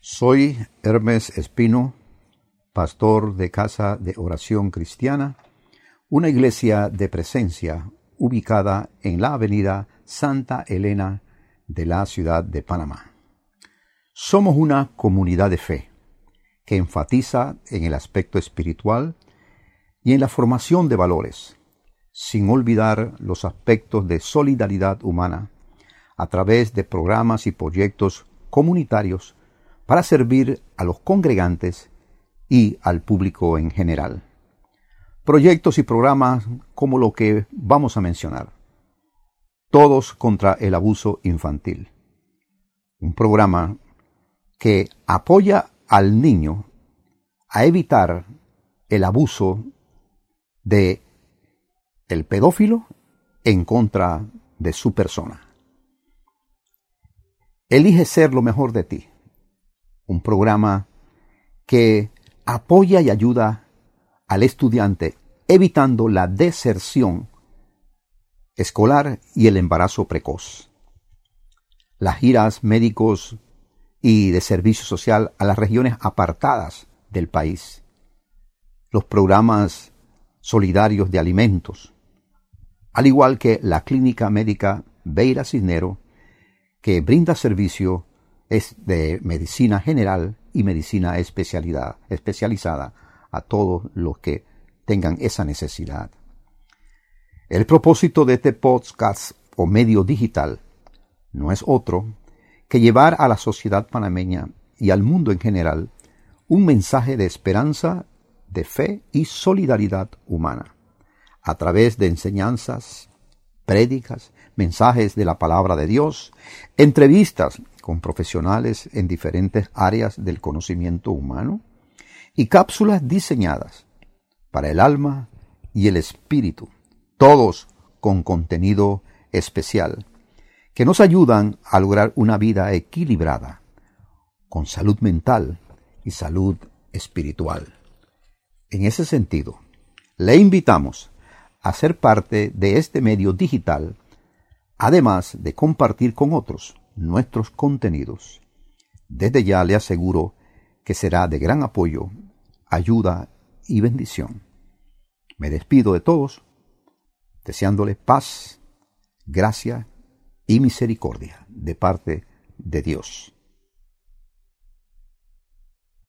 Soy Hermes Espino, pastor de Casa de Oración Cristiana, una iglesia de presencia ubicada en la avenida Santa Elena de la ciudad de Panamá. Somos una comunidad de fe que enfatiza en el aspecto espiritual y en la formación de valores, sin olvidar los aspectos de solidaridad humana a través de programas y proyectos comunitarios para servir a los congregantes y al público en general. Proyectos y programas como lo que vamos a mencionar. Todos contra el abuso infantil. Un programa que apoya al niño a evitar el abuso de el pedófilo en contra de su persona. Elige ser lo mejor de ti un programa que apoya y ayuda al estudiante evitando la deserción escolar y el embarazo precoz. Las giras médicos y de servicio social a las regiones apartadas del país. Los programas solidarios de alimentos. Al igual que la clínica médica Beira Cisnero, que brinda servicio es de medicina general y medicina especialidad, especializada a todos los que tengan esa necesidad. El propósito de este podcast o medio digital no es otro que llevar a la sociedad panameña y al mundo en general un mensaje de esperanza, de fe y solidaridad humana, a través de enseñanzas, prédicas, mensajes de la palabra de Dios, entrevistas con profesionales en diferentes áreas del conocimiento humano y cápsulas diseñadas para el alma y el espíritu, todos con contenido especial, que nos ayudan a lograr una vida equilibrada, con salud mental y salud espiritual. En ese sentido, le invitamos a ser parte de este medio digital, además de compartir con otros nuestros contenidos. Desde ya le aseguro que será de gran apoyo, ayuda y bendición. Me despido de todos, deseándole paz, gracia y misericordia de parte de Dios.